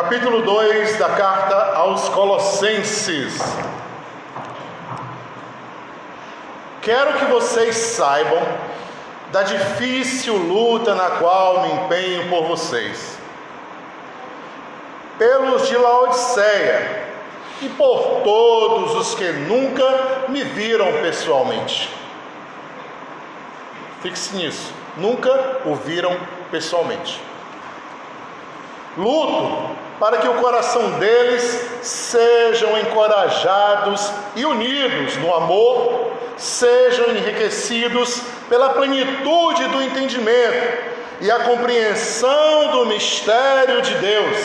capítulo 2 da carta aos Colossenses. Quero que vocês saibam da difícil luta na qual me empenho por vocês. Pelos de Laodiceia e por todos os que nunca me viram pessoalmente. Fixe nisso, nunca o viram pessoalmente. Luto para que o coração deles sejam encorajados e unidos no amor, sejam enriquecidos pela plenitude do entendimento e a compreensão do mistério de Deus.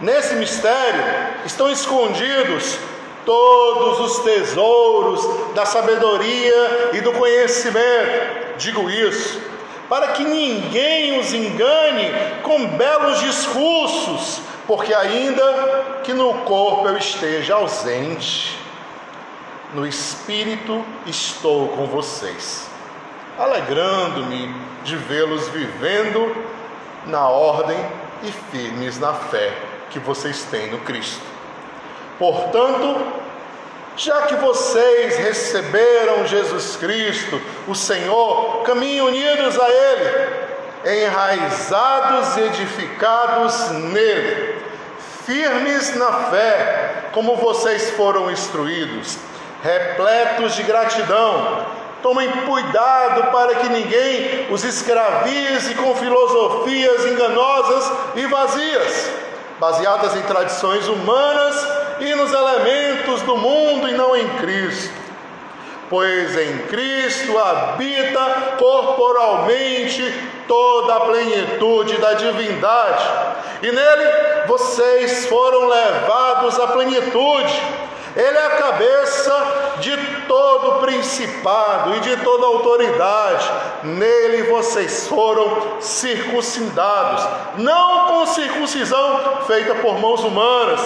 Nesse mistério estão escondidos todos os tesouros da sabedoria e do conhecimento. Digo isso para que ninguém os engane com belos discursos, porque ainda que no corpo eu esteja ausente, no espírito estou com vocês, alegrando-me de vê-los vivendo na ordem e firmes na fé que vocês têm no Cristo. Portanto, já que vocês receberam Jesus Cristo, o Senhor, caminhem unidos a Ele, enraizados e edificados nele, firmes na fé, como vocês foram instruídos, repletos de gratidão. Tomem cuidado para que ninguém os escravize com filosofias enganosas e vazias, baseadas em tradições humanas e nos elementos do mundo e não em Cristo. Pois em Cristo habita corporalmente toda a plenitude da divindade, e nele vocês foram levados à plenitude. Ele é a cabeça de todo principado e de toda autoridade. Nele vocês foram circuncidados, não com circuncisão feita por mãos humanas,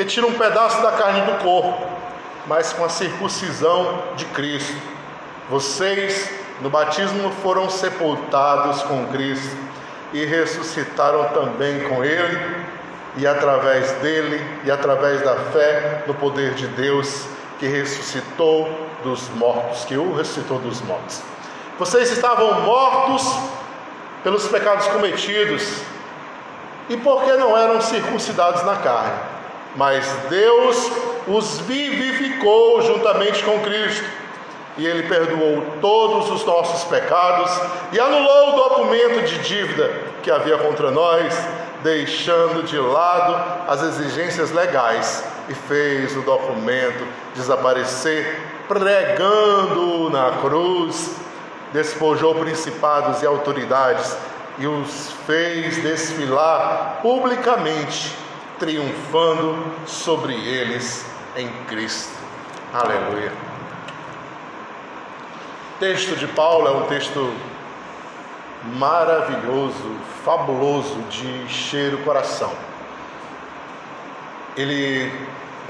que tira um pedaço da carne do corpo, mas com a circuncisão de Cristo. Vocês, no batismo, foram sepultados com Cristo e ressuscitaram também com Ele, e através dele e através da fé no poder de Deus que ressuscitou dos mortos, que o ressuscitou dos mortos. Vocês estavam mortos pelos pecados cometidos e porque não eram circuncidados na carne mas Deus os vivificou juntamente com Cristo. E Ele perdoou todos os nossos pecados e anulou o documento de dívida que havia contra nós, deixando de lado as exigências legais e fez o documento desaparecer, pregando na cruz, despojou principados e autoridades e os fez desfilar publicamente triunfando sobre eles em Cristo. Aleluia. O texto de Paulo é um texto maravilhoso, fabuloso, de encher o coração. Ele,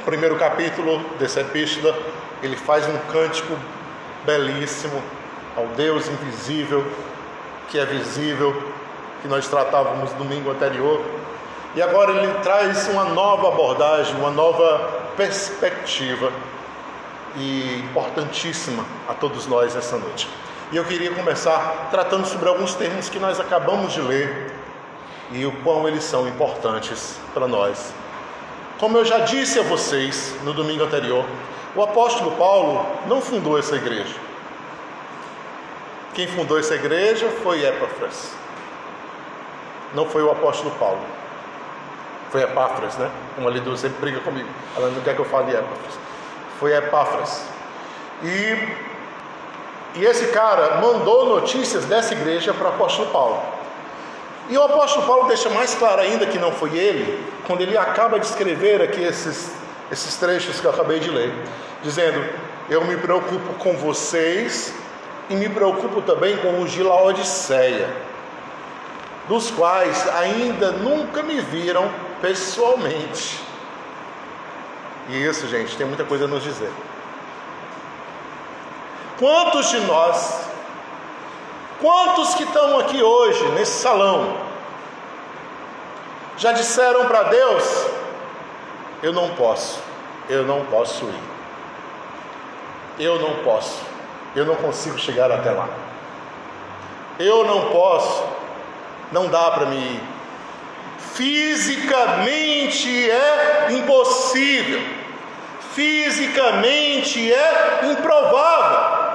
primeiro capítulo dessa epístola, ele faz um cântico belíssimo ao Deus invisível, que é visível, que nós tratávamos domingo anterior e agora ele traz uma nova abordagem, uma nova perspectiva e importantíssima a todos nós essa noite. E eu queria começar tratando sobre alguns termos que nós acabamos de ler e o quão eles são importantes para nós. Como eu já disse a vocês no domingo anterior, o apóstolo Paulo não fundou essa igreja. Quem fundou essa igreja foi Epáfras. Não foi o apóstolo Paulo. Foi Epáfras, né? Uma ali do sempre briga comigo. Ela não quer que eu fale Epáfras. Foi Epáfras. E, e esse cara mandou notícias dessa igreja para o apóstolo Paulo. E o apóstolo Paulo deixa mais claro ainda que não foi ele, quando ele acaba de escrever aqui esses, esses trechos que eu acabei de ler, dizendo: Eu me preocupo com vocês e me preocupo também com os de Laodiceia, dos quais ainda nunca me viram pessoalmente. E isso, gente, tem muita coisa a nos dizer. Quantos de nós, quantos que estão aqui hoje nesse salão, Já disseram para Deus: Eu não posso, eu não posso ir. Eu não posso, eu não consigo chegar até lá. Eu não posso, não dá para me ir. Fisicamente é impossível, fisicamente é improvável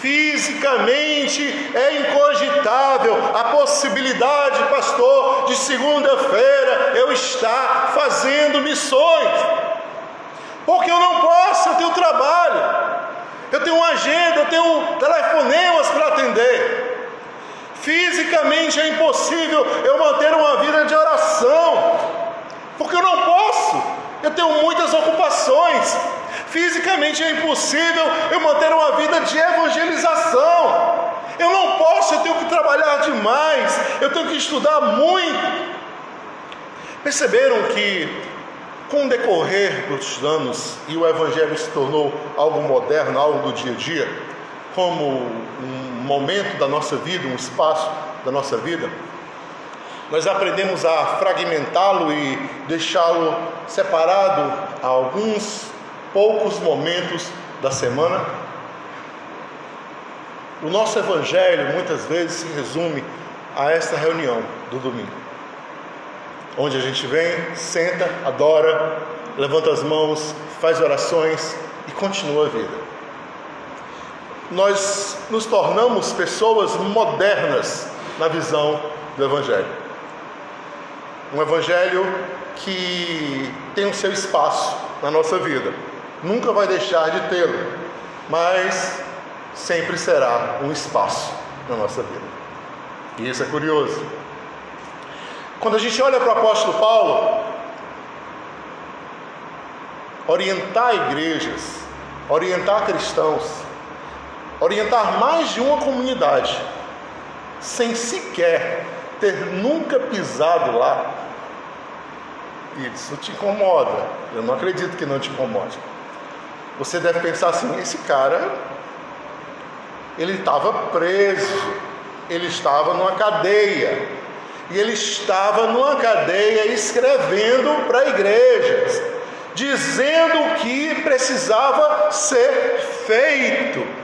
fisicamente é incogitável a possibilidade, pastor, de segunda-feira eu estar fazendo missões. Porque eu não posso, eu tenho trabalho, eu tenho uma agenda, eu tenho telefonemas para atender. Fisicamente é impossível eu manter uma vida de oração, porque eu não posso, eu tenho muitas ocupações. Fisicamente é impossível eu manter uma vida de evangelização. Eu não posso, eu tenho que trabalhar demais, eu tenho que estudar muito. Perceberam que, com o decorrer dos anos e o Evangelho se tornou algo moderno, algo do dia a dia, como um momento da nossa vida, um espaço da nossa vida, nós aprendemos a fragmentá-lo e deixá-lo separado a alguns poucos momentos da semana. O nosso evangelho muitas vezes se resume a esta reunião do domingo, onde a gente vem, senta, adora, levanta as mãos, faz orações e continua a vida. Nós nos tornamos pessoas modernas na visão do evangelho. Um evangelho que tem o seu espaço na nossa vida. Nunca vai deixar de tê-lo, mas sempre será um espaço na nossa vida. E isso é curioso. Quando a gente olha para o apóstolo Paulo, orientar igrejas, orientar cristãos, orientar mais de uma comunidade, sem sequer ter nunca pisado lá, isso te incomoda. Eu não acredito que não te incomode. Você deve pensar assim: esse cara, ele estava preso, ele estava numa cadeia, e ele estava numa cadeia escrevendo para igrejas, dizendo o que precisava ser feito.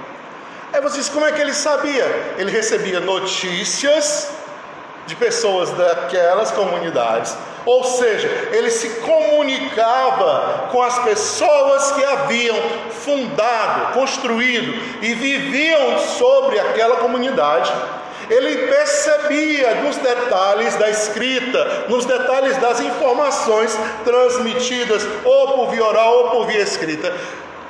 Aí vocês, como é que ele sabia? Ele recebia notícias de pessoas daquelas comunidades. Ou seja, ele se comunicava com as pessoas que haviam fundado, construído e viviam sobre aquela comunidade. Ele percebia nos detalhes da escrita, nos detalhes das informações transmitidas, ou por via oral ou por via escrita,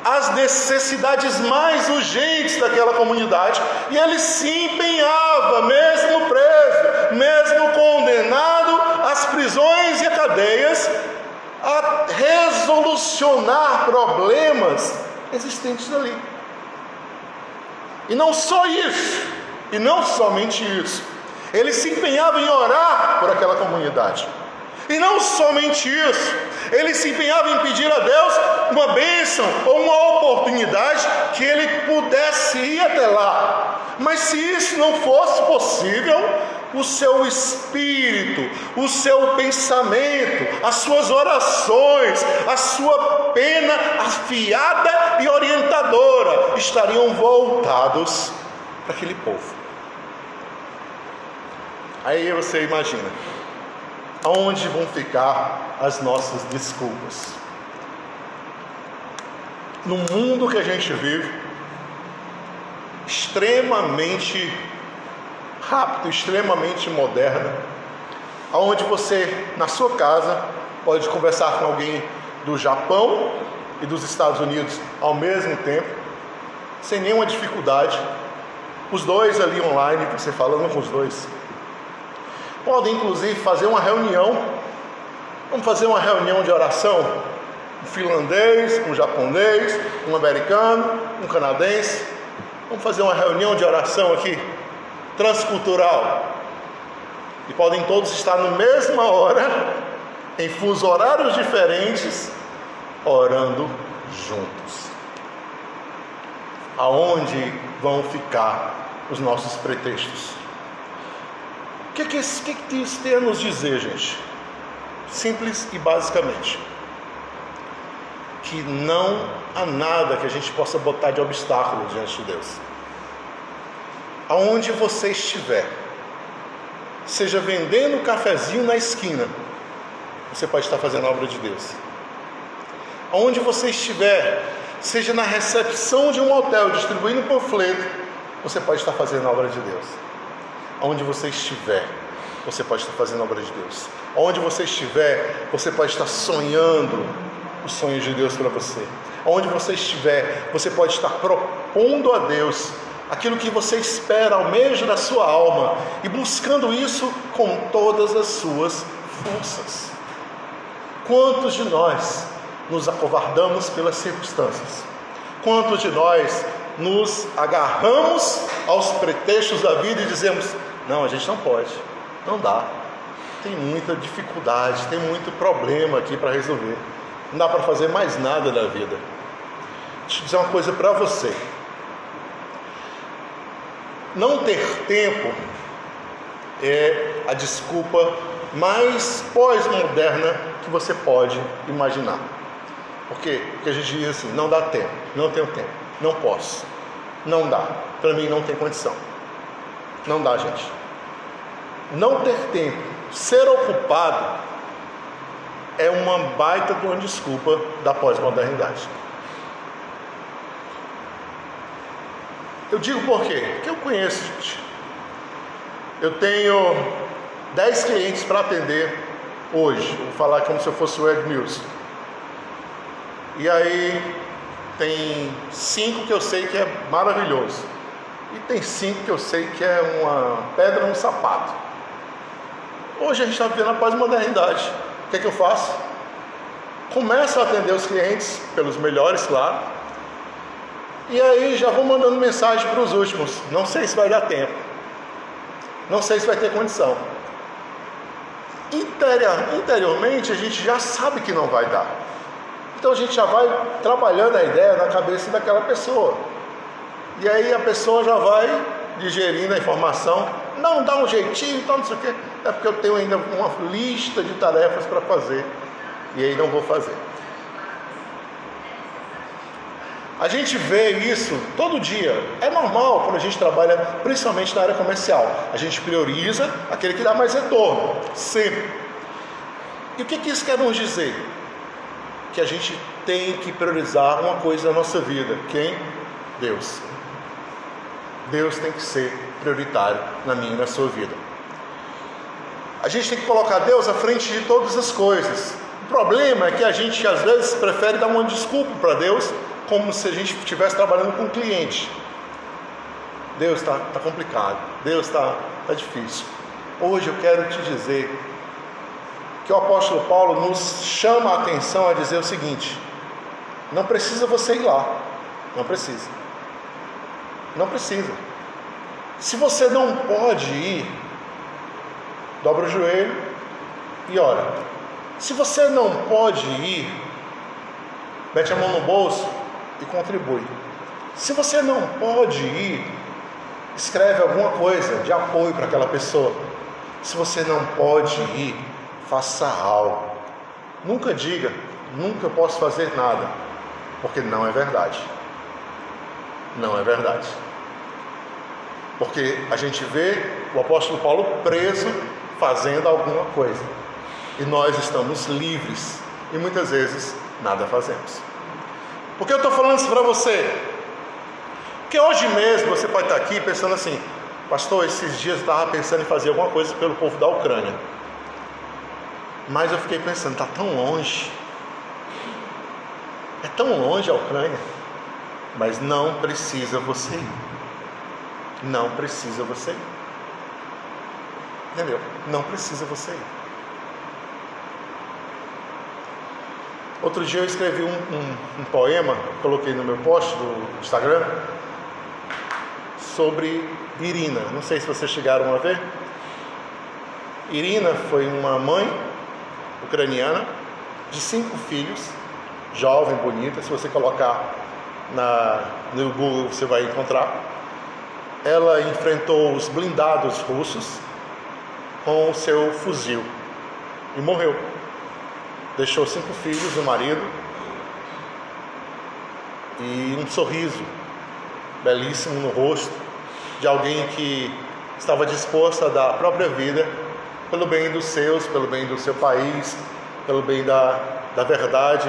as necessidades mais urgentes daquela comunidade, e ele se empenhava, mesmo preso, mesmo condenado às prisões e a cadeias, a resolucionar problemas existentes ali. E não só isso, e não somente isso, ele se empenhava em orar por aquela comunidade. E não somente isso, ele se empenhava em pedir a Deus uma bênção ou uma oportunidade que ele pudesse ir até lá. Mas se isso não fosse possível, o seu espírito, o seu pensamento, as suas orações, a sua pena afiada e orientadora estariam voltados para aquele povo. Aí você imagina, aonde vão ficar as nossas desculpas? No mundo que a gente vive, extremamente rápido, extremamente moderno, aonde você na sua casa pode conversar com alguém do Japão e dos Estados Unidos ao mesmo tempo, sem nenhuma dificuldade, os dois ali online, você falando com os dois Podem inclusive fazer uma reunião. Vamos fazer uma reunião de oração. Um finlandês, um japonês, um americano, um canadense. Vamos fazer uma reunião de oração aqui, transcultural. E podem todos estar na mesma hora, em fuso horários diferentes, orando juntos. Aonde vão ficar os nossos pretextos? O que, que, que, que isso tem a nos dizer, gente? simples e basicamente, que não há nada que a gente possa botar de obstáculo diante de Deus. Aonde você estiver, seja vendendo um cafezinho na esquina, você pode estar fazendo a obra de Deus. Aonde você estiver, seja na recepção de um hotel distribuindo panfleto, você pode estar fazendo a obra de Deus. Aonde você estiver, você pode estar fazendo a obra de Deus. Onde você estiver, você pode estar sonhando os sonhos de Deus para você. Onde você estiver, você pode estar propondo a Deus aquilo que você espera, almeja da sua alma e buscando isso com todas as suas forças. Quantos de nós nos acovardamos pelas circunstâncias? Quantos de nós nos agarramos aos pretextos da vida e dizemos: não, a gente não pode, não dá, tem muita dificuldade, tem muito problema aqui para resolver, não dá para fazer mais nada da vida. Deixa eu dizer uma coisa para você: não ter tempo é a desculpa mais pós-moderna que você pode imaginar. Por quê? Porque a gente diz assim: não dá tempo, não tenho tempo, não posso, não dá, para mim não tem condição. Não dá, gente. Não ter tempo, ser ocupado, é uma baita de uma desculpa da pós-modernidade. Eu digo por quê? Porque eu conheço, gente. Eu tenho 10 clientes para atender hoje. Vou falar como se eu fosse o Ed Mills. E aí tem cinco que eu sei que é maravilhoso. E tem cinco que eu sei que é uma pedra no sapato. Hoje a gente está vivendo a pós-modernidade. O que, é que eu faço? Começo a atender os clientes, pelos melhores, claro. E aí já vou mandando mensagem para os últimos. Não sei se vai dar tempo. Não sei se vai ter condição. Interior, interiormente a gente já sabe que não vai dar. Então a gente já vai trabalhando a ideia na cabeça daquela pessoa. E aí a pessoa já vai digerindo a informação, não dá um jeitinho, então não sei o quê. É porque eu tenho ainda uma lista de tarefas para fazer. E aí não vou fazer. A gente vê isso todo dia. É normal quando a gente trabalha, principalmente na área comercial. A gente prioriza aquele que dá mais retorno, sempre. E o que, que isso quer nos dizer? Que a gente tem que priorizar uma coisa na nossa vida. Quem? Deus. Deus tem que ser prioritário na minha e na sua vida. A gente tem que colocar Deus à frente de todas as coisas. O problema é que a gente às vezes prefere dar uma desculpa para Deus como se a gente estivesse trabalhando com um cliente. Deus está tá complicado, Deus está tá difícil. Hoje eu quero te dizer que o apóstolo Paulo nos chama a atenção a dizer o seguinte: não precisa você ir lá, não precisa, não precisa. Se você não pode ir, dobra o joelho e ora. Se você não pode ir, mete a mão no bolso e contribui. Se você não pode ir, escreve alguma coisa de apoio para aquela pessoa. Se você não pode ir, faça algo. Nunca diga, nunca posso fazer nada, porque não é verdade. Não é verdade. Porque a gente vê o apóstolo Paulo preso fazendo alguma coisa. E nós estamos livres e muitas vezes nada fazemos. Por que eu estou falando isso para você? Porque hoje mesmo você pode estar aqui pensando assim, pastor, esses dias eu estava pensando em fazer alguma coisa pelo povo da Ucrânia. Mas eu fiquei pensando, está tão longe. É tão longe a Ucrânia. Mas não precisa você ir. Não precisa você ir. Entendeu? Não precisa você ir. Outro dia eu escrevi um, um, um poema, coloquei no meu post do Instagram, sobre Irina. Não sei se vocês chegaram a ver. Irina foi uma mãe ucraniana de cinco filhos, jovem, bonita. Se você colocar na, no Google, você vai encontrar. Ela enfrentou os blindados russos com o seu fuzil e morreu. deixou cinco filhos, um marido e um sorriso belíssimo no rosto de alguém que estava disposto a dar a própria vida pelo bem dos seus, pelo bem do seu país, pelo bem da, da verdade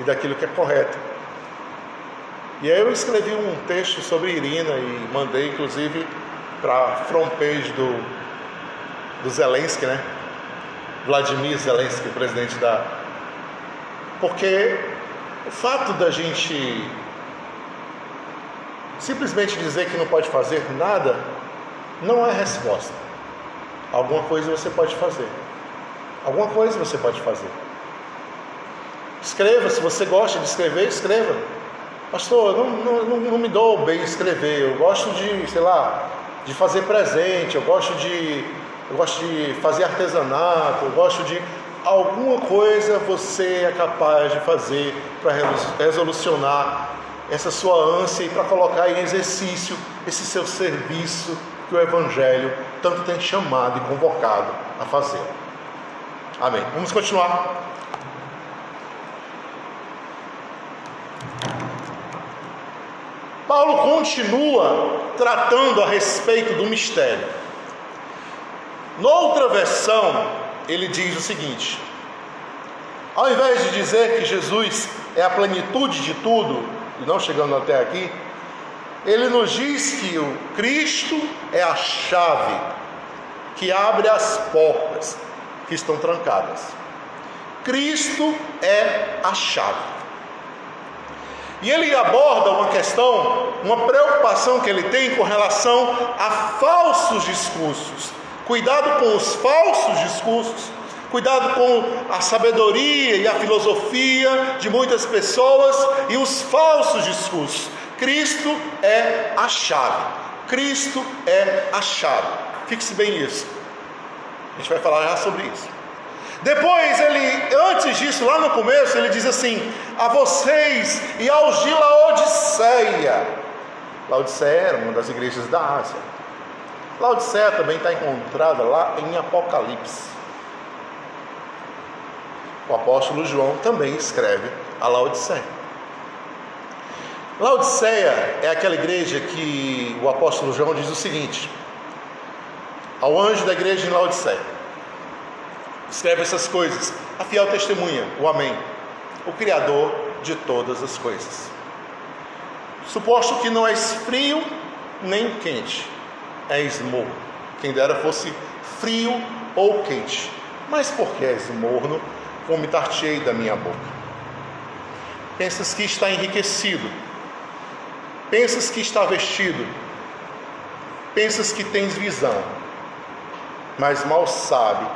e daquilo que é correto. E aí eu escrevi um texto sobre Irina e mandei inclusive para a front page do, do Zelensky, né? Vladimir Zelensky, presidente da. Porque o fato da gente simplesmente dizer que não pode fazer nada não é resposta. Alguma coisa você pode fazer. Alguma coisa você pode fazer. Escreva, se você gosta de escrever, escreva. Pastor, não, não, não, me dou bem escrever, eu gosto de, sei lá, de fazer presente, eu gosto de, eu gosto de fazer artesanato, eu gosto de. Alguma coisa você é capaz de fazer para resolucionar essa sua ânsia e para colocar em exercício esse seu serviço que o Evangelho tanto tem chamado e convocado a fazer. Amém. Vamos continuar. Paulo continua tratando a respeito do mistério. Noutra versão, ele diz o seguinte: ao invés de dizer que Jesus é a plenitude de tudo, e não chegando até aqui, ele nos diz que o Cristo é a chave que abre as portas que estão trancadas. Cristo é a chave. E ele aborda uma questão, uma preocupação que ele tem com relação a falsos discursos. Cuidado com os falsos discursos, cuidado com a sabedoria e a filosofia de muitas pessoas e os falsos discursos. Cristo é a chave. Cristo é a chave. Fixe bem nisso. A gente vai falar já sobre isso. Depois ele, antes disso, lá no começo, ele diz assim: a vocês e aos de Laodiceia. Laodiceia era uma das igrejas da Ásia. Laodiceia também está encontrada lá em Apocalipse. O apóstolo João também escreve a Laodiceia. Laodiceia é aquela igreja que o apóstolo João diz o seguinte: ao anjo da igreja em Laodiceia escreve essas coisas. A fiel testemunha, o Amém, o Criador de todas as coisas. Suposto que não és frio nem quente, és morno. Quem dera fosse frio ou quente. Mas porque és morno, vomitar-te-ei da minha boca. Pensas que está enriquecido, pensas que está vestido, pensas que tens visão, mas mal sabe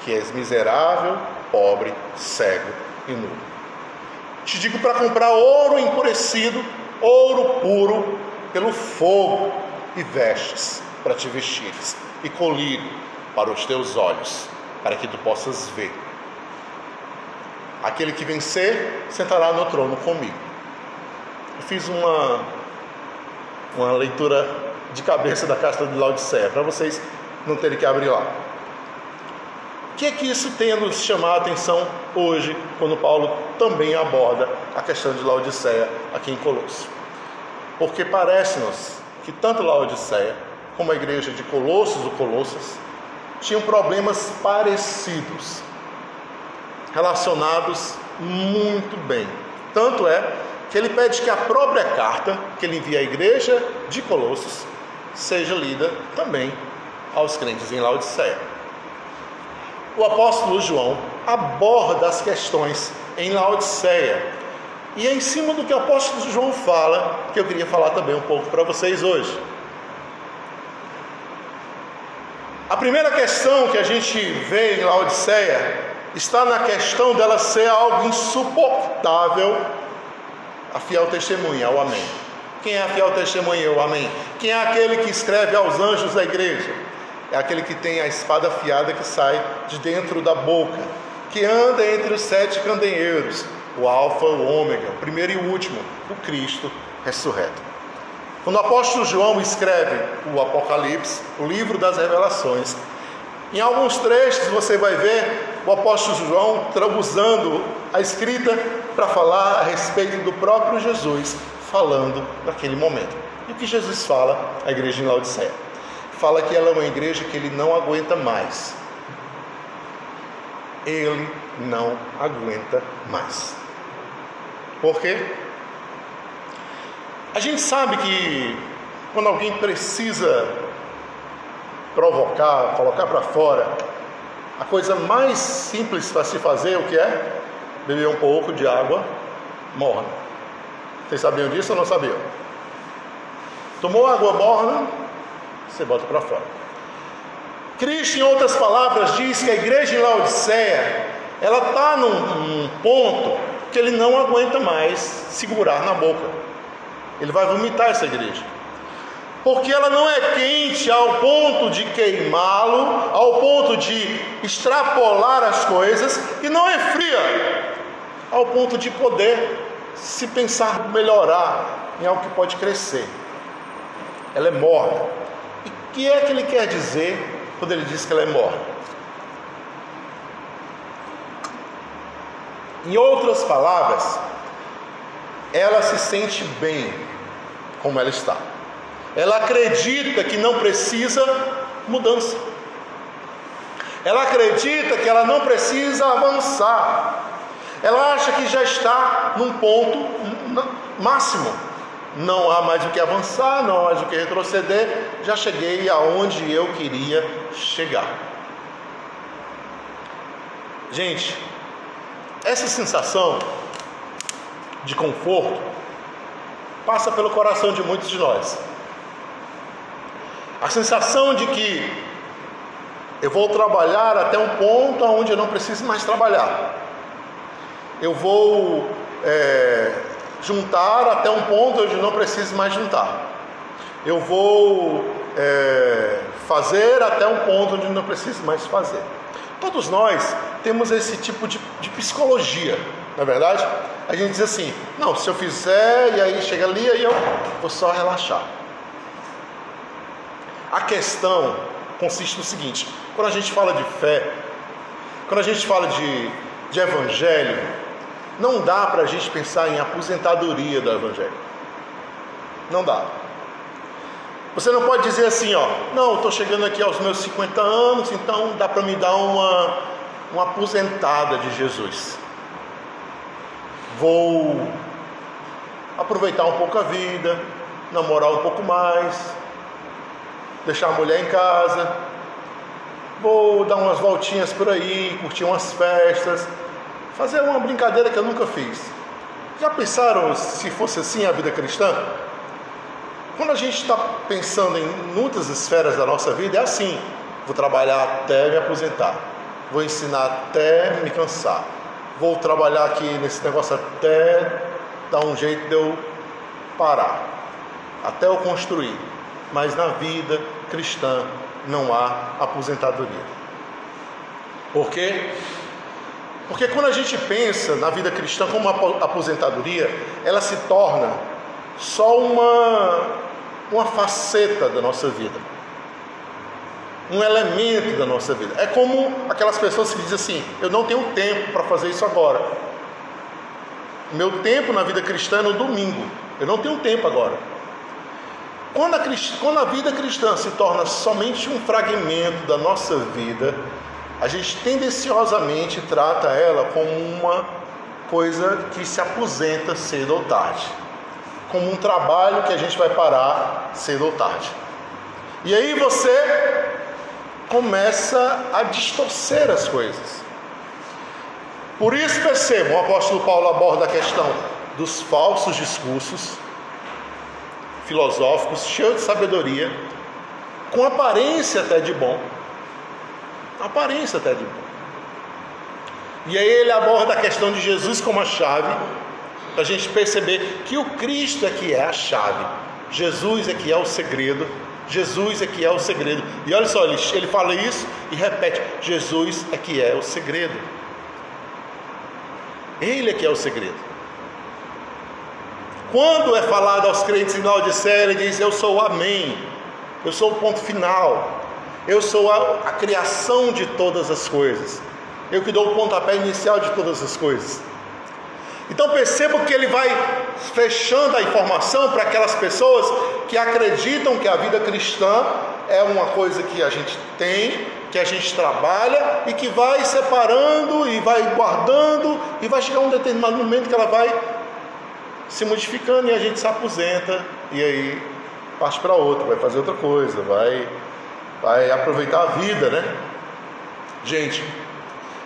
que és miserável, pobre, cego e nu. Te digo para comprar ouro empurecido, ouro puro pelo fogo, e vestes para te vestires, e colírio para os teus olhos, para que tu possas ver. Aquele que vencer sentará no trono comigo. Eu fiz uma, uma leitura de cabeça da carta de Laodiceia, para vocês não terem que abrir lá. O que é que isso tem a nos chamar a atenção hoje, quando Paulo também aborda a questão de Laodiceia aqui em Colosso? Porque parece-nos que tanto Laodiceia como a igreja de Colossos ou Colossas tinham problemas parecidos, relacionados muito bem. Tanto é que ele pede que a própria carta que ele envia à igreja de Colossos seja lida também aos crentes em Laodiceia o apóstolo João aborda as questões em Laodiceia. E é em cima do que o apóstolo João fala que eu queria falar também um pouco para vocês hoje. A primeira questão que a gente vê em Laodiceia está na questão dela ser algo insuportável a fiel testemunha, o amém. Quem é a fiel testemunha, o amém? Quem é aquele que escreve aos anjos da igreja? É aquele que tem a espada afiada que sai de dentro da boca, que anda entre os sete candeeiros, o Alfa, o Ômega, o primeiro e o último, o Cristo ressurreto. Quando o apóstolo João escreve o Apocalipse, o livro das revelações, em alguns trechos você vai ver o apóstolo João usando a escrita para falar a respeito do próprio Jesus, falando naquele momento. E o que Jesus fala à igreja em Laodiceia? Fala que ela é uma igreja que ele não aguenta mais. Ele não aguenta mais. Por quê? A gente sabe que quando alguém precisa provocar, colocar para fora, a coisa mais simples para se fazer, o que é? Beber um pouco de água morna. Vocês sabiam disso ou não sabiam? Tomou água morna, você bota para fora. Cristo, em outras palavras, diz que a igreja em Laodiceia, ela está num, num ponto que ele não aguenta mais segurar na boca. Ele vai vomitar essa igreja. Porque ela não é quente ao ponto de queimá-lo, ao ponto de extrapolar as coisas, e não é fria ao ponto de poder se pensar melhorar em algo que pode crescer. Ela é morna. Que é que ele quer dizer quando ele diz que ela é morna? Em outras palavras, ela se sente bem como ela está. Ela acredita que não precisa mudança. Ela acredita que ela não precisa avançar. Ela acha que já está num ponto máximo. Não há mais o que avançar, não há mais o que retroceder. Já cheguei aonde eu queria chegar. Gente, essa sensação de conforto passa pelo coração de muitos de nós. A sensação de que eu vou trabalhar até um ponto onde eu não preciso mais trabalhar. Eu vou é, juntar até um ponto onde não preciso mais juntar. Eu vou é, fazer até um ponto onde não preciso mais fazer. Todos nós temos esse tipo de, de psicologia, na é verdade? A gente diz assim: não, se eu fizer e aí chega ali, aí eu vou só relaxar. A questão consiste no seguinte: quando a gente fala de fé, quando a gente fala de, de evangelho, não dá para a gente pensar em aposentadoria do evangelho. Não dá. Você não pode dizer assim, ó, não, estou chegando aqui aos meus 50 anos, então dá para me dar uma, uma aposentada de Jesus. Vou aproveitar um pouco a vida, namorar um pouco mais, deixar a mulher em casa, vou dar umas voltinhas por aí, curtir umas festas, fazer uma brincadeira que eu nunca fiz. Já pensaram se fosse assim a vida cristã? Quando a gente está pensando em muitas esferas da nossa vida, é assim: vou trabalhar até me aposentar, vou ensinar até me cansar, vou trabalhar aqui nesse negócio até dar um jeito de eu parar, até eu construir. Mas na vida cristã não há aposentadoria. Por quê? Porque quando a gente pensa na vida cristã como uma aposentadoria, ela se torna só uma uma faceta da nossa vida, um elemento da nossa vida. É como aquelas pessoas que dizem assim: eu não tenho tempo para fazer isso agora. Meu tempo na vida cristã é no domingo. Eu não tenho tempo agora. Quando a, quando a vida cristã se torna somente um fragmento da nossa vida, a gente tendenciosamente trata ela como uma coisa que se aposenta cedo ou tarde como um trabalho que a gente vai parar cedo ou tarde. E aí você começa a distorcer as coisas. Por isso percebam, o apóstolo Paulo aborda a questão dos falsos discursos filosóficos, cheios de sabedoria, com aparência até de bom. Aparência até de bom. E aí ele aborda a questão de Jesus como a chave para a gente perceber que o Cristo é que é a chave, Jesus é que é o segredo, Jesus é que é o segredo. E olha só, ele, fala isso e repete: Jesus é que é o segredo. Ele é que é o segredo. Quando é falado aos crentes em Laodiceia, ele diz: Eu sou o Amém, eu sou o ponto final, eu sou a, a criação de todas as coisas. eu que dou o pontapé inicial de todas as coisas. Então perceba que ele vai fechando a informação para aquelas pessoas que acreditam que a vida cristã é uma coisa que a gente tem, que a gente trabalha e que vai separando e vai guardando e vai chegar um determinado momento que ela vai se modificando e a gente se aposenta e aí parte para outra, vai fazer outra coisa, vai, vai aproveitar a vida, né? Gente,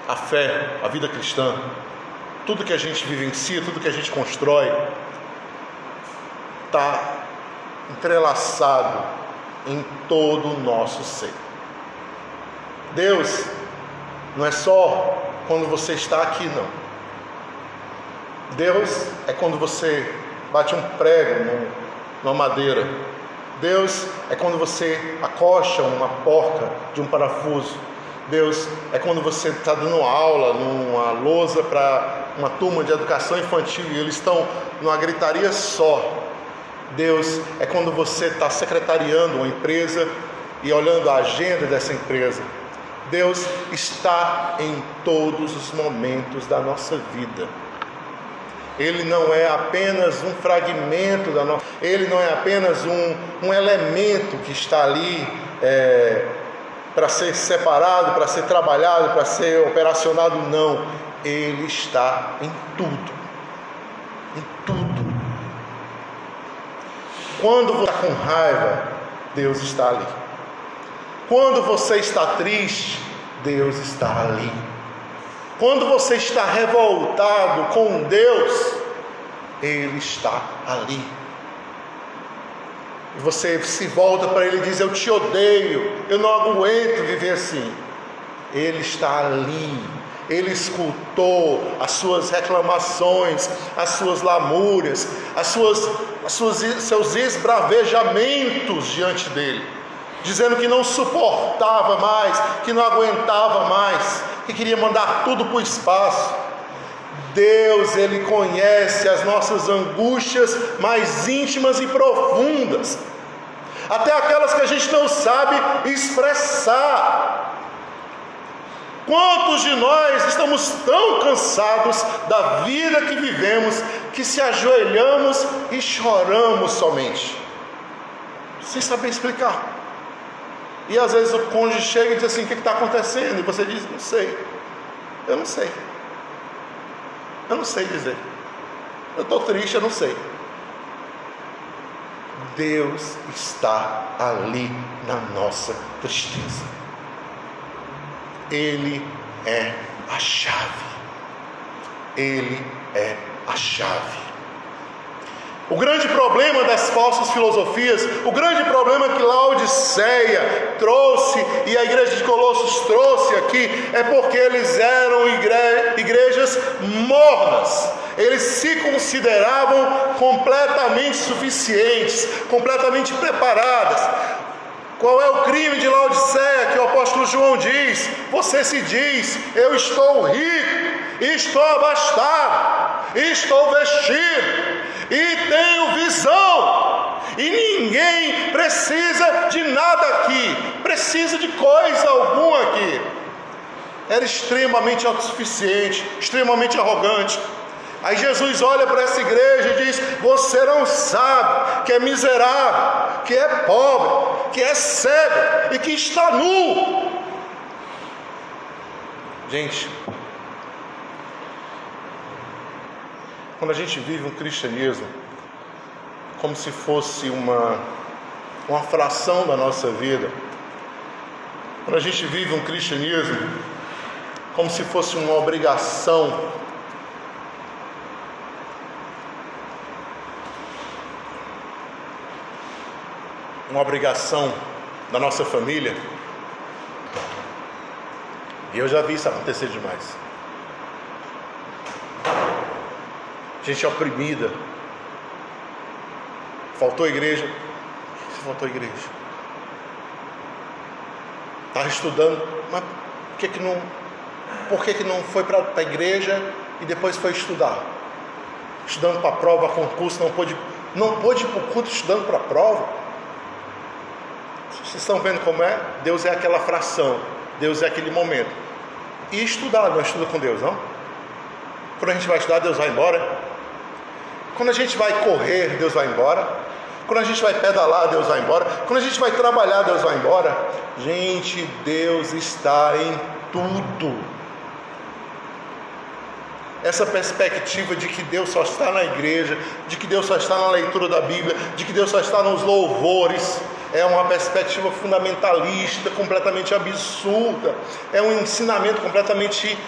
a fé, a vida cristã, tudo que a gente vivencia, tudo que a gente constrói, está entrelaçado em todo o nosso ser. Deus não é só quando você está aqui, não. Deus é quando você bate um prego numa madeira. Deus é quando você acocha uma porca de um parafuso. Deus é quando você está dando aula numa lousa para uma turma de educação infantil e eles estão numa gritaria só. Deus é quando você está secretariando uma empresa e olhando a agenda dessa empresa. Deus está em todos os momentos da nossa vida. Ele não é apenas um fragmento da nossa. Ele não é apenas um, um elemento que está ali é, para ser separado, para ser trabalhado, para ser operacionado. Não. Ele está em tudo. Em tudo. Quando você está com raiva, Deus está ali. Quando você está triste, Deus está ali. Quando você está revoltado com Deus, Ele está ali. E você se volta para Ele e diz: Eu te odeio, eu não aguento viver assim. Ele está ali. Ele escutou as suas reclamações, as suas lamúrias, as suas, as suas, seus esbravejamentos diante dele dizendo que não suportava mais, que não aguentava mais, que queria mandar tudo para o espaço. Deus, Ele conhece as nossas angústias mais íntimas e profundas, até aquelas que a gente não sabe expressar. Quantos de nós estamos tão cansados da vida que vivemos que se ajoelhamos e choramos somente, sem saber explicar? E às vezes o cônjuge chega e diz assim: O que está acontecendo? E você diz: Não sei. Eu não sei. Eu não sei dizer. Eu estou triste, eu não sei. Deus está ali na nossa tristeza. Ele é a chave. Ele é a chave. O grande problema das falsas filosofias, o grande problema que Laodiceia trouxe e a igreja de Colossos trouxe aqui, é porque eles eram igre igrejas mornas. Eles se consideravam completamente suficientes, completamente preparadas. Qual é o crime de Laodiceia que o apóstolo João diz? Você se diz: Eu estou rico, estou abastado, estou vestido e tenho visão. E ninguém precisa de nada aqui, precisa de coisa alguma aqui. Era extremamente autossuficiente, extremamente arrogante. Aí Jesus olha para essa igreja e diz: Você não sabe que é miserável, que é pobre, que é cego e que está nu. Gente, quando a gente vive um cristianismo como se fosse uma, uma fração da nossa vida, quando a gente vive um cristianismo como se fosse uma obrigação, uma obrigação da nossa família, e eu já vi isso acontecer demais. Gente oprimida. Faltou igreja. Faltou igreja. Estava estudando, mas por que, que não. Por que, que não foi para a igreja e depois foi estudar? Estudando para a prova, concurso, não pôde, não pôde ir para o culto estudando para a prova. Vocês estão vendo como é? Deus é aquela fração, Deus é aquele momento. e estudar, não estuda com Deus, não? Quando a gente vai estudar, Deus vai embora. Quando a gente vai correr, Deus vai embora. Quando a gente vai pedalar, Deus vai embora. Quando a gente vai trabalhar, Deus vai embora. Gente, Deus está em tudo. Essa perspectiva de que Deus só está na igreja, de que Deus só está na leitura da Bíblia, de que Deus só está nos louvores, é uma perspectiva fundamentalista, completamente absurda, é um ensinamento completamente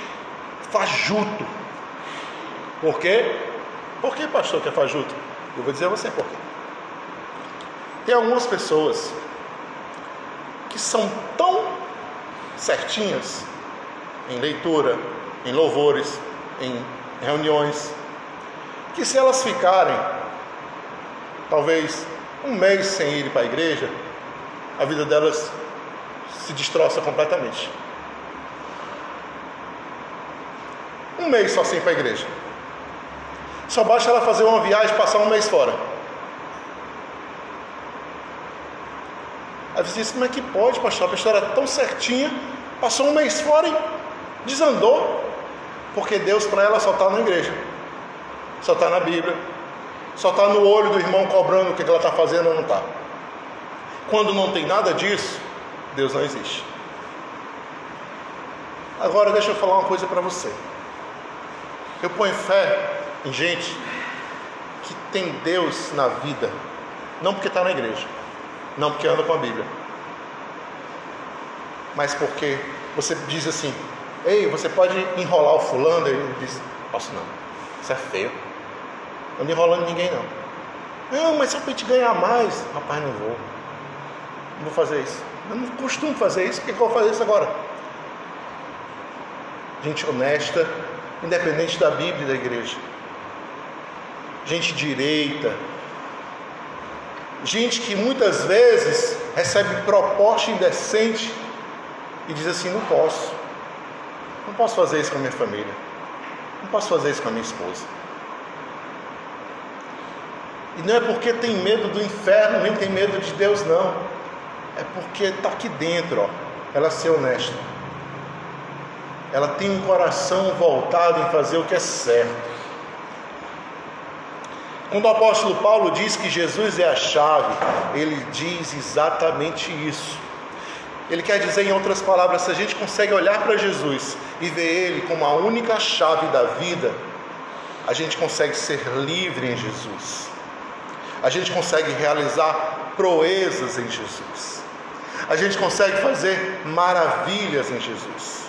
fajuto. Por quê? Por que, pastor, que é fajuto? Eu vou dizer a você por quê. Tem algumas pessoas que são tão certinhas em leitura, em louvores, em reuniões, que se elas ficarem, talvez um mês sem ir para a igreja, a vida delas se destroça completamente. Um mês só sem ir para a igreja. Só basta ela fazer uma viagem, passar um mês fora. Aí você diz, como é que pode, pastor? A pessoa era tão certinha, passou um mês fora e desandou. Porque Deus para ela só está na igreja, só está na Bíblia, só está no olho do irmão cobrando o que ela está fazendo ou não está. Quando não tem nada disso, Deus não existe. Agora deixa eu falar uma coisa para você. Eu ponho fé em gente que tem Deus na vida, não porque está na igreja, não porque anda com a Bíblia, mas porque você diz assim: Ei, você pode enrolar o fulano? Ele diz: Posso não, isso é feio. Eu não enrolando ninguém não. Não, mas só para te ganhar mais. Rapaz, não vou. Não vou fazer isso. Eu não costumo fazer isso, por que eu vou fazer isso agora? Gente honesta, independente da Bíblia e da igreja. Gente direita. Gente que muitas vezes recebe proposta indecente e diz assim: não posso. Não posso fazer isso com a minha família. Não posso fazer isso com a minha esposa. E não é porque tem medo do inferno, nem tem medo de Deus, não. É porque está aqui dentro, ó, ela ser honesta. Ela tem um coração voltado em fazer o que é certo. Quando o apóstolo Paulo diz que Jesus é a chave, ele diz exatamente isso. Ele quer dizer, em outras palavras, se a gente consegue olhar para Jesus e ver Ele como a única chave da vida, a gente consegue ser livre em Jesus. A gente consegue realizar proezas em Jesus, a gente consegue fazer maravilhas em Jesus,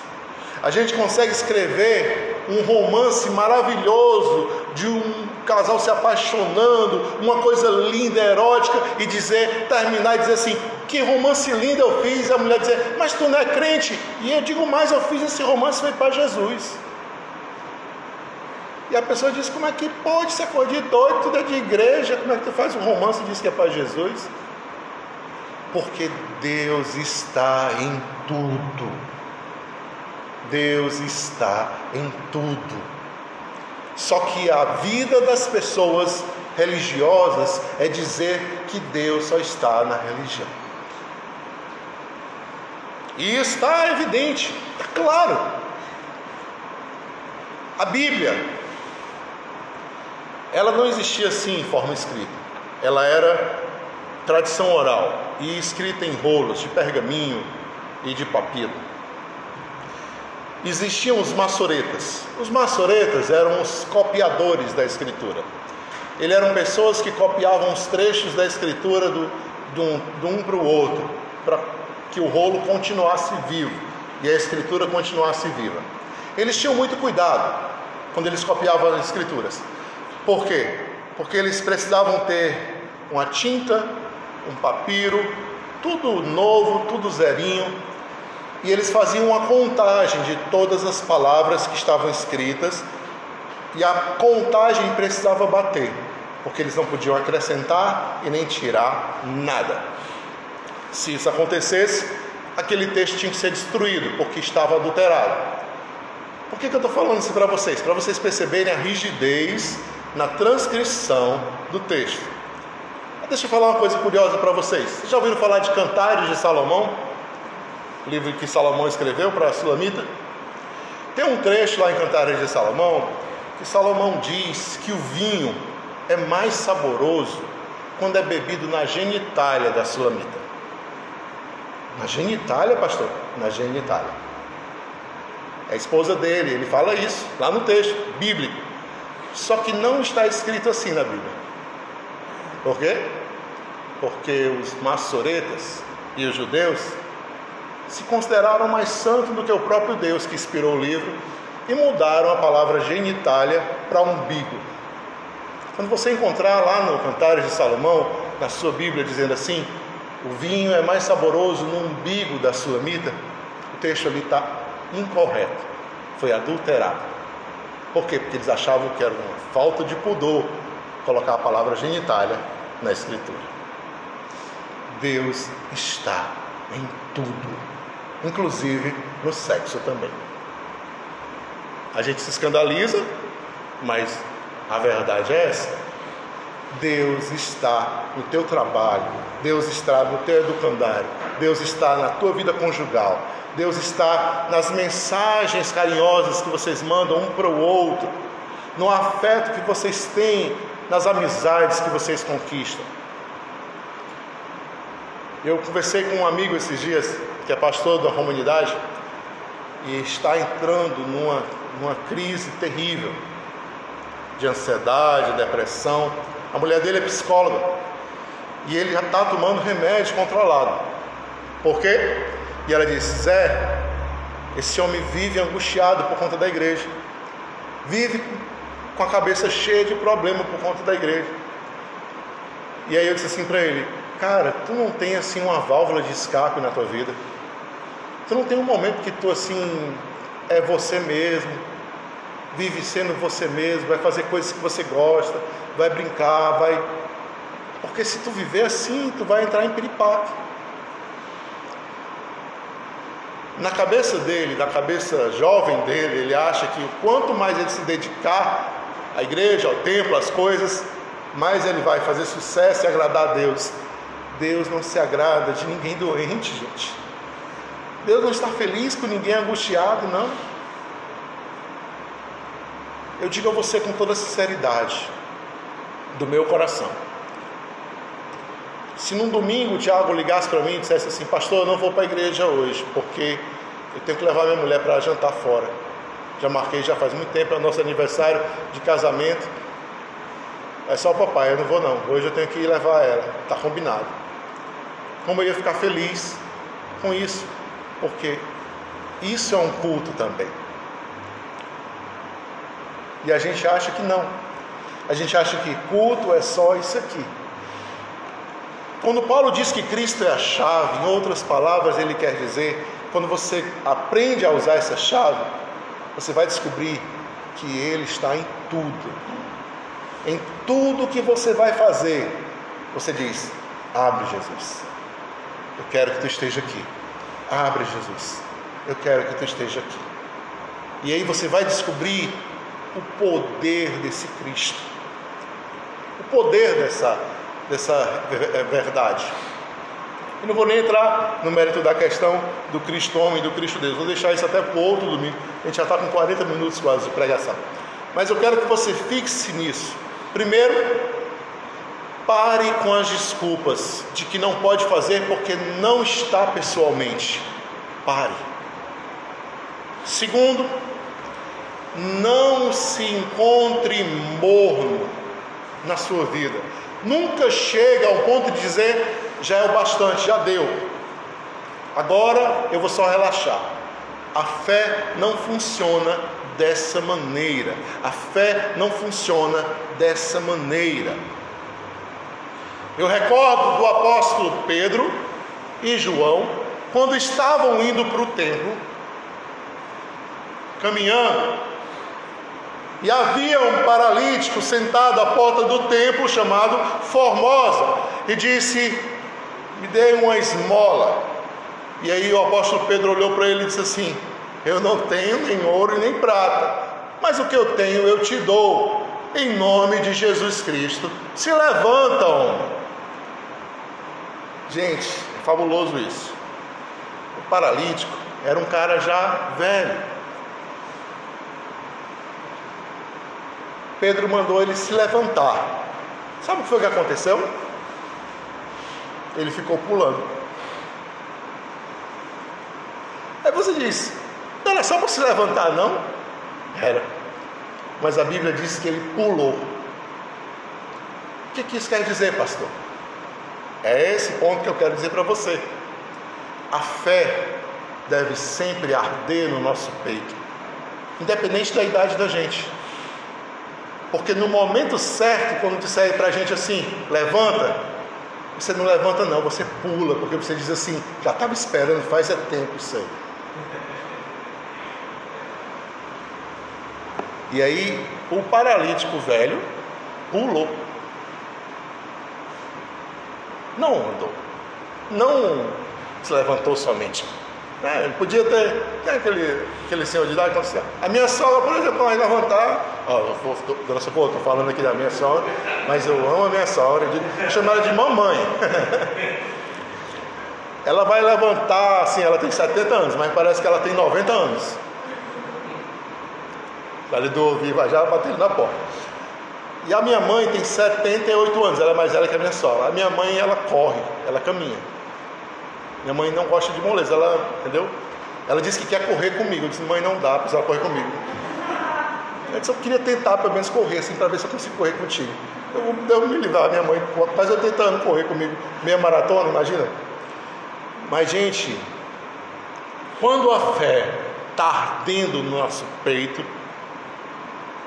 a gente consegue escrever um romance maravilhoso de um casal se apaixonando, uma coisa linda, erótica, e dizer, terminar e dizer assim: que romance lindo eu fiz, e a mulher dizer, mas tu não é crente, e eu digo mais, eu fiz esse romance foi para Jesus. E a pessoa diz: Como é que pode ser coisa de doido? Tudo é de igreja. Como é que tu faz um romance e diz que é para Jesus? Porque Deus está em tudo. Deus está em tudo. Só que a vida das pessoas religiosas é dizer que Deus só está na religião. E está evidente, é claro. A Bíblia ela não existia assim em forma escrita. Ela era tradição oral e escrita em rolos de pergaminho e de papiro. Existiam os maçoretas. Os maçoretas eram os copiadores da escritura. Eles eram pessoas que copiavam os trechos da escritura do, do, de um para o outro, para que o rolo continuasse vivo e a escritura continuasse viva. Eles tinham muito cuidado quando eles copiavam as escrituras por quê? Porque eles precisavam ter uma tinta, um papiro, tudo novo, tudo zerinho, e eles faziam uma contagem de todas as palavras que estavam escritas, e a contagem precisava bater, porque eles não podiam acrescentar e nem tirar nada. Se isso acontecesse, aquele texto tinha que ser destruído, porque estava adulterado. Por que, que eu estou falando isso para vocês? Para vocês perceberem a rigidez na transcrição do texto. Deixa eu falar uma coisa curiosa para vocês. Vocês já ouviram falar de Cantares de Salomão? Livro que Salomão escreveu para a Sulamita? Tem um trecho lá em Cantares de Salomão que Salomão diz que o vinho é mais saboroso quando é bebido na genitália da sulamita. Na genitália, pastor? Na genitália. É a esposa dele, ele fala isso lá no texto bíblico. Só que não está escrito assim na Bíblia. Por quê? Porque os maçoretas e os judeus se consideraram mais santos do que o próprio Deus que inspirou o livro e mudaram a palavra genitália para umbigo. Quando você encontrar lá no Cantares de Salomão, na sua Bíblia, dizendo assim: o vinho é mais saboroso no umbigo da sua mida, o texto ali está incorreto, foi adulterado. Por quê? Porque eles achavam que era uma falta de pudor colocar a palavra genitália na Escritura. Deus está em tudo, inclusive no sexo também. A gente se escandaliza, mas a verdade é essa. Deus está no teu trabalho, Deus está no teu educandário, Deus está na tua vida conjugal, Deus está nas mensagens carinhosas que vocês mandam um para o outro, no afeto que vocês têm, nas amizades que vocês conquistam. Eu conversei com um amigo esses dias, que é pastor da comunidade, e está entrando numa, numa crise terrível de ansiedade, depressão. A mulher dele é psicóloga e ele já está tomando remédio controlado. Por quê? E ela disse: Zé, esse homem vive angustiado por conta da igreja, vive com a cabeça cheia de problema por conta da igreja. E aí eu disse assim para ele: Cara, tu não tem assim uma válvula de escape na tua vida. Tu não tem um momento que tu assim é você mesmo, vive sendo você mesmo, vai fazer coisas que você gosta, vai brincar, vai. Porque se tu viver assim, tu vai entrar em piripaque. Na cabeça dele, na cabeça jovem dele, ele acha que quanto mais ele se dedicar à igreja, ao templo, às coisas, mais ele vai fazer sucesso e agradar a Deus. Deus não se agrada de ninguém doente, gente. Deus não está feliz com ninguém angustiado, não. Eu digo a você com toda sinceridade, do meu coração. Se num domingo o Tiago ligasse para mim e dissesse assim, pastor, eu não vou para a igreja hoje, porque eu tenho que levar minha mulher para jantar fora. Já marquei, já faz muito tempo, é o nosso aniversário de casamento. É só o papai, eu não vou não. Hoje eu tenho que levar ela, está combinado. Como eu ia ficar feliz com isso, porque isso é um culto também. E a gente acha que não. A gente acha que culto é só isso aqui. Quando Paulo diz que Cristo é a chave, em outras palavras, ele quer dizer, quando você aprende a usar essa chave, você vai descobrir que ele está em tudo. Em tudo que você vai fazer, você diz: abre Jesus. Eu quero que tu esteja aqui. Abre Jesus. Eu quero que tu esteja aqui. E aí você vai descobrir o poder desse Cristo, o poder dessa, dessa é, verdade. E não vou nem entrar no mérito da questão do Cristo homem e do Cristo Deus, vou deixar isso até para outro domingo. A gente já está com 40 minutos quase de pregação. Mas eu quero que você fixe nisso. Primeiro, pare com as desculpas de que não pode fazer porque não está pessoalmente. Pare. Segundo, não se encontre morno na sua vida. Nunca chega ao ponto de dizer já é o bastante, já deu. Agora eu vou só relaxar. A fé não funciona dessa maneira. A fé não funciona dessa maneira. Eu recordo do apóstolo Pedro e João, quando estavam indo para o templo, caminhando, e havia um paralítico sentado à porta do templo chamado Formosa, e disse: Me dê uma esmola. E aí o apóstolo Pedro olhou para ele e disse assim: Eu não tenho nem ouro e nem prata, mas o que eu tenho eu te dou, em nome de Jesus Cristo. Se levanta, homem. Gente, é fabuloso isso. O paralítico era um cara já velho. Pedro mandou ele se levantar. Sabe o que foi que aconteceu? Ele ficou pulando. Aí você diz: não era só para se levantar, não? Era. Mas a Bíblia diz que ele pulou. O que, que isso quer dizer, pastor? É esse ponto que eu quero dizer para você. A fé deve sempre arder no nosso peito, independente da idade da gente. Porque no momento certo, quando disser para a gente assim, levanta, você não levanta não, você pula, porque você diz assim, já estava esperando, faz é tempo isso aí. E aí o paralítico velho pulou. Não andou. Não se levantou somente. É, ele podia ter, tem aquele, aquele senhor de idade, então, assim, a minha sogra, por exemplo, vai levantar, ó, estou falando aqui da minha sogra, mas eu amo a minha sogra, eu chamo ela de mamãe. ela vai levantar, assim, ela tem 70 anos, mas parece que ela tem 90 anos. Ali do Viva já batendo na porta. E a minha mãe tem 78 anos, ela é mais velha que a minha sogra. A minha mãe, ela corre, ela caminha. Minha mãe não gosta de moleza, ela, entendeu? Ela disse que quer correr comigo. Eu disse, mãe, não dá, precisa correr comigo. Eu disse, eu queria tentar pelo menos correr assim, para ver se eu consigo correr contigo. Eu vou me livrar, minha mãe faz eu tentando correr comigo, meia maratona, imagina. Mas, gente, quando a fé está ardendo no nosso peito,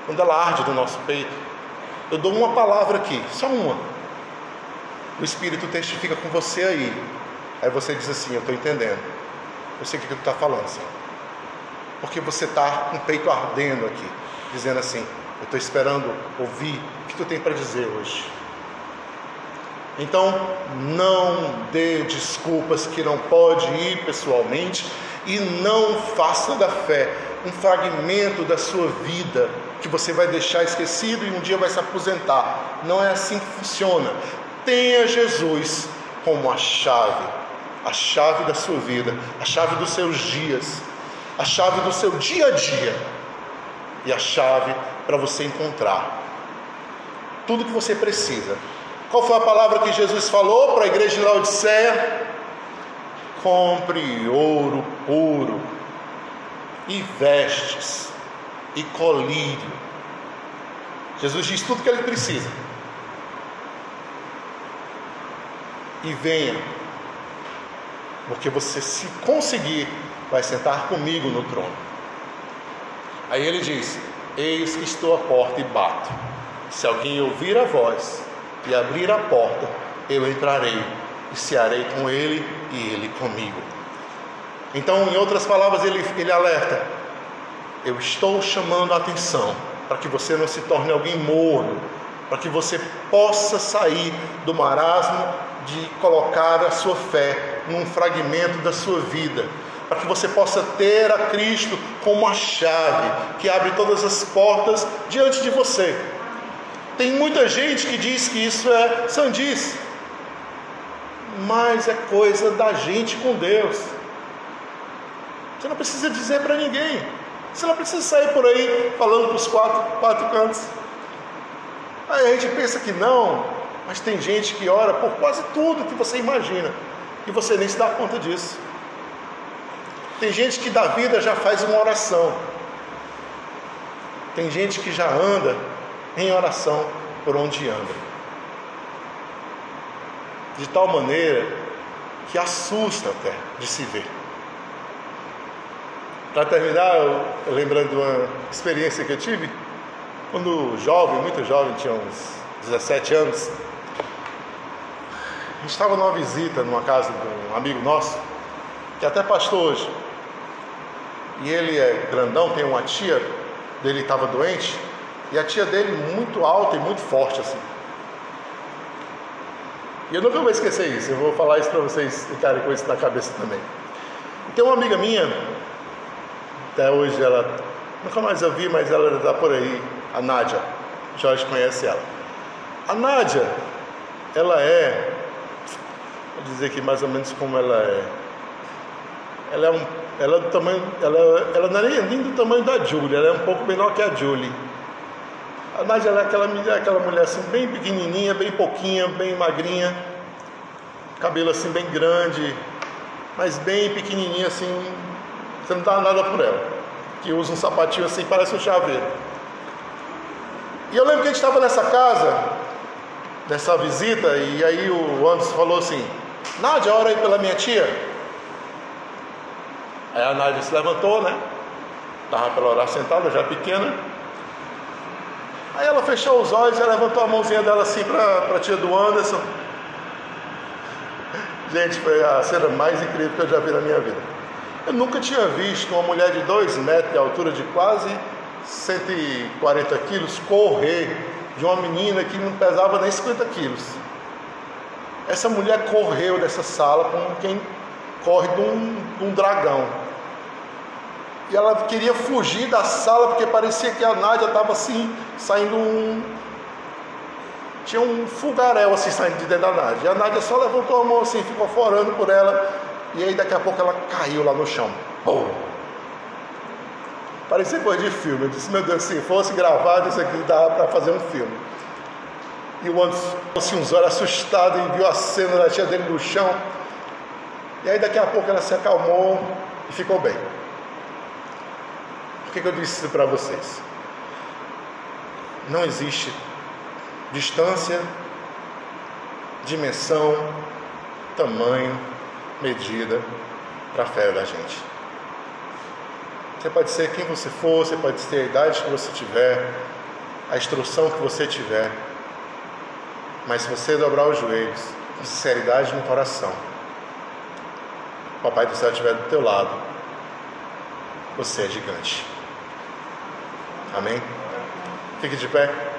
quando ela arde no nosso peito, eu dou uma palavra aqui, só uma. O Espírito testifica com você aí. Aí você diz assim: Eu estou entendendo. Eu sei o que tu está falando, Senhor. Porque você está com o peito ardendo aqui, dizendo assim: Eu estou esperando ouvir o que tu tem para dizer hoje. Então, não dê desculpas que não pode ir pessoalmente e não faça da fé um fragmento da sua vida que você vai deixar esquecido e um dia vai se aposentar. Não é assim que funciona. Tenha Jesus como a chave a chave da sua vida, a chave dos seus dias, a chave do seu dia a dia e a chave para você encontrar tudo que você precisa. Qual foi a palavra que Jesus falou para a igreja de Laodiceia? Compre ouro puro e vestes e colírio. Jesus diz tudo que ele precisa. E venha porque você, se conseguir, vai sentar comigo no trono. Aí ele diz: Eis que estou à porta e bato. Se alguém ouvir a voz e abrir a porta, eu entrarei e cearei com ele e ele comigo. Então, em outras palavras, ele, ele alerta: Eu estou chamando a atenção para que você não se torne alguém morno, para que você possa sair do marasmo de colocar a sua fé num fragmento da sua vida, para que você possa ter a Cristo como a chave que abre todas as portas diante de você. Tem muita gente que diz que isso é sandice, mas é coisa da gente com Deus. Você não precisa dizer para ninguém. Você não precisa sair por aí falando para os quatro, quatro cantos. Aí a gente pensa que não, mas tem gente que ora por quase tudo que você imagina e você nem se dá conta disso. Tem gente que da vida já faz uma oração. Tem gente que já anda em oração por onde anda. De tal maneira que assusta até de se ver. Para terminar, eu, lembrando uma experiência que eu tive, quando jovem, muito jovem, tinha uns 17 anos, gente estava numa visita numa casa de um amigo nosso, que até pastor hoje. E ele é grandão, tem uma tia dele estava doente, e a tia dele muito alta e muito forte assim. E eu nunca vou esquecer isso, eu vou falar isso para vocês ficarem com isso na cabeça também. Tem uma amiga minha, até hoje ela, nunca mais eu vi, mas ela está por aí, a Nádia. Jorge conhece ela. A Nádia, ela é Vou dizer aqui mais ou menos como ela é. Ela é um, ela é do tamanho, ela, ela não é nem do tamanho da Julie, ela é um pouco menor que a Julie. A Nádia era aquela, aquela mulher assim, bem pequenininha, bem pouquinha, bem magrinha, cabelo assim bem grande, mas bem pequenininha assim, você não dá nada por ela. Que usa um sapatinho assim, parece um chaveiro. E eu lembro que a gente estava nessa casa, nessa visita, e aí o Anderson falou assim, Nádia, ora aí pela minha tia. Aí a Nádia se levantou, né? Estava pela hora sentada, já pequena. Aí ela fechou os olhos e levantou a mãozinha dela assim para a tia do Anderson. Gente, foi a cena mais incrível que eu já vi na minha vida. Eu nunca tinha visto uma mulher de 2 metros de altura, de quase 140 quilos, correr de uma menina que não pesava nem 50 quilos. Essa mulher correu dessa sala como quem corre de um, de um dragão. E ela queria fugir da sala porque parecia que a Nádia estava assim, saindo um. Tinha um fogaréu assim saindo de dentro da Nádia. E a Nádia só levantou a mão assim, ficou forando por ela. E aí daqui a pouco ela caiu lá no chão. Parecia coisa de filme. Eu disse, meu Deus, se fosse gravado, isso aqui dava para fazer um filme. E o Anderson, assim, uns olhos assustado e viu a cena da tia dele no chão. E aí daqui a pouco ela se acalmou e ficou bem. Por que, que eu disse isso para vocês? Não existe distância, dimensão, tamanho, medida para a fé da gente. Você pode ser quem você for, você pode ter a idade que você tiver, a instrução que você tiver, mas se você dobrar os joelhos, com sinceridade no coração, o Papai do Céu estiver do teu lado, você é gigante. Amém? Fique de pé.